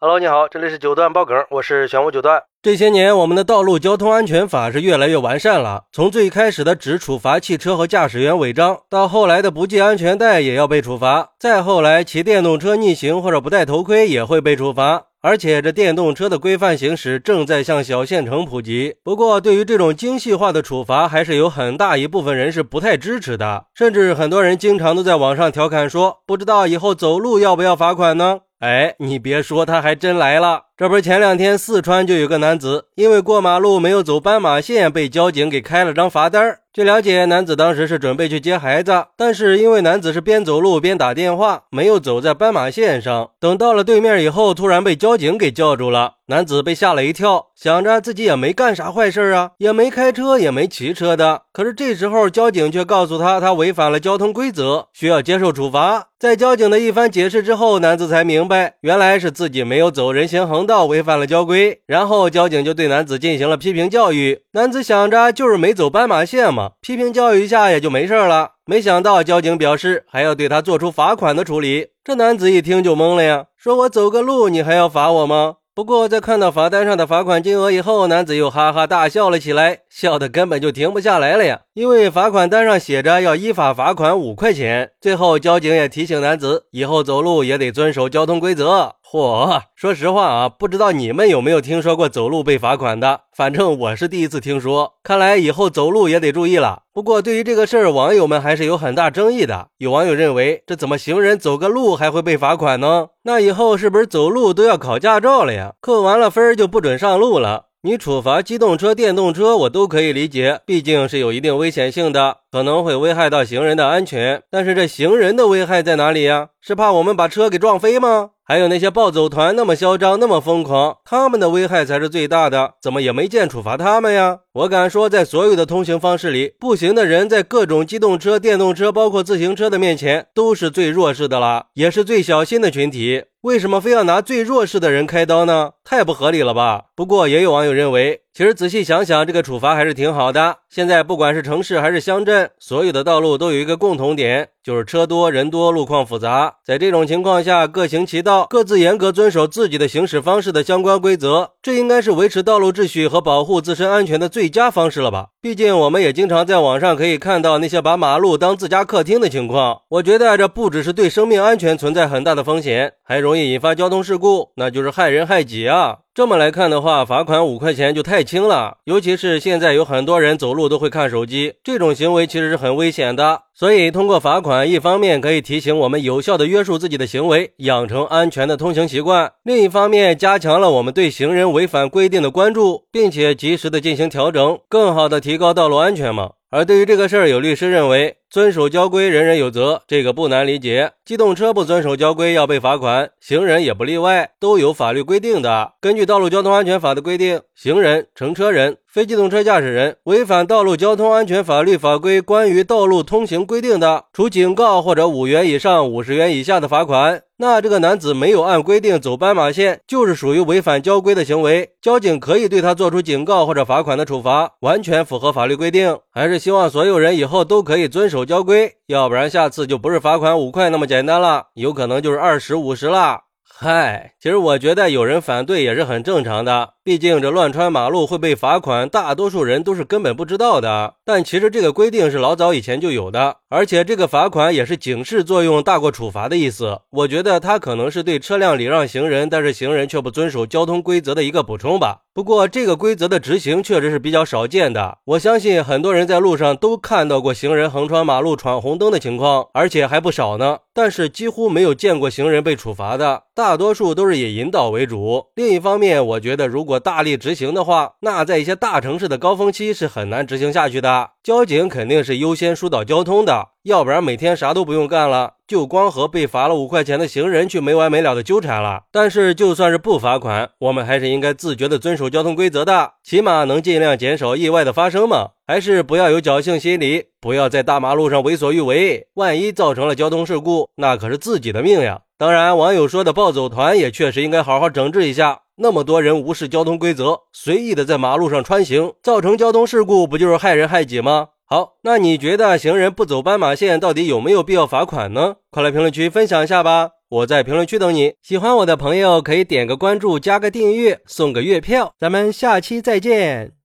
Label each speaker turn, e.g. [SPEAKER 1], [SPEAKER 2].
[SPEAKER 1] Hello，你好，这里是九段爆梗，我是玄武九段。
[SPEAKER 2] 这些年，我们的道路交通安全法是越来越完善了。从最开始的只处罚汽车和驾驶员违章，到后来的不系安全带也要被处罚，再后来骑电动车逆行或者不戴头盔也会被处罚。而且，这电动车的规范行驶正在向小县城普及。不过，对于这种精细化的处罚，还是有很大一部分人是不太支持的。甚至很多人经常都在网上调侃说：“不知道以后走路要不要罚款呢？”哎，你别说，他还真来了。这不是前两天四川就有个男子因为过马路没有走斑马线，被交警给开了张罚单。据了解，男子当时是准备去接孩子，但是因为男子是边走路边打电话，没有走在斑马线上。等到了对面以后，突然被交警给叫住了。男子被吓了一跳，想着自己也没干啥坏事啊，也没开车，也没骑车的。可是这时候交警却告诉他，他违反了交通规则，需要接受处罚。在交警的一番解释之后，男子才明白，原来是自己没有走人行横道，违反了交规。然后交警就对男子进行了批评教育。男子想着就是没走斑马线嘛。批评教育一下也就没事了，没想到交警表示还要对他做出罚款的处理。这男子一听就懵了呀，说我走个路你还要罚我吗？不过在看到罚单上的罚款金额以后，男子又哈哈大笑了起来，笑得根本就停不下来了呀。因为罚款单上写着要依法罚款五块钱。最后交警也提醒男子，以后走路也得遵守交通规则。嚯，说实话啊，不知道你们有没有听说过走路被罚款的？反正我是第一次听说。看来以后走路也得注意了。不过对于这个事儿，网友们还是有很大争议的。有网友认为，这怎么行人走个路还会被罚款呢？那以后是不是走路都要考驾照了呀？扣完了分就不准上路了？你处罚机动车、电动车，我都可以理解，毕竟是有一定危险性的，可能会危害到行人的安全。但是这行人的危害在哪里呀？是怕我们把车给撞飞吗？还有那些暴走团那么嚣张，那么疯狂，他们的危害才是最大的，怎么也没见处罚他们呀？我敢说，在所有的通行方式里，步行的人在各种机动车、电动车，包括自行车的面前，都是最弱势的了，也是最小心的群体。为什么非要拿最弱势的人开刀呢？太不合理了吧？不过也有网友认为，其实仔细想想，这个处罚还是挺好的。现在不管是城市还是乡镇，所有的道路都有一个共同点。就是车多人多，路况复杂，在这种情况下，各行其道，各自严格遵守自己的行驶方式的相关规则，这应该是维持道路秩序和保护自身安全的最佳方式了吧？毕竟我们也经常在网上可以看到那些把马路当自家客厅的情况，我觉得这不只是对生命安全存在很大的风险，还容容易引发交通事故，那就是害人害己啊！这么来看的话，罚款五块钱就太轻了。尤其是现在有很多人走路都会看手机，这种行为其实是很危险的。所以通过罚款，一方面可以提醒我们有效的约束自己的行为，养成安全的通行习惯；另一方面，加强了我们对行人违反规定的关注，并且及时的进行调整，更好的提高道路安全嘛。而对于这个事儿，有律师认为。遵守交规，人人有责，这个不难理解。机动车不遵守交规要被罚款，行人也不例外，都有法律规定的。根据《道路交通安全法》的规定，行人、乘车人、非机动车驾驶人违反道路交通安全法律法规关于道路通行规定的，处警告或者五元以上五十元以下的罚款。那这个男子没有按规定走斑马线，就是属于违反交规的行为，交警可以对他做出警告或者罚款的处罚，完全符合法律规定。还是希望所有人以后都可以遵守。守交规，要不然下次就不是罚款五块那么简单了，有可能就是二十五十了。嗨，其实我觉得有人反对也是很正常的。毕竟这乱穿马路会被罚款，大多数人都是根本不知道的。但其实这个规定是老早以前就有的，而且这个罚款也是警示作用大过处罚的意思。我觉得它可能是对车辆礼让行人，但是行人却不遵守交通规则的一个补充吧。不过这个规则的执行确实是比较少见的。我相信很多人在路上都看到过行人横穿马路闯红灯的情况，而且还不少呢。但是几乎没有见过行人被处罚的，大多数都是以引导为主。另一方面，我觉得如果大力执行的话，那在一些大城市的高峰期是很难执行下去的。交警肯定是优先疏导交通的，要不然每天啥都不用干了，就光和被罚了五块钱的行人去没完没了的纠缠了。但是就算是不罚款，我们还是应该自觉的遵守交通规则的，起码能尽量减少意外的发生嘛。还是不要有侥幸心理，不要在大马路上为所欲为，万一造成了交通事故，那可是自己的命呀。当然，网友说的暴走团也确实应该好好整治一下。那么多人无视交通规则，随意的在马路上穿行，造成交通事故，不就是害人害己吗？好，那你觉得行人不走斑马线到底有没有必要罚款呢？快来评论区分享一下吧。我在评论区等你。喜欢我的朋友可以点个关注，加个订阅，送个月票。咱们下期再见。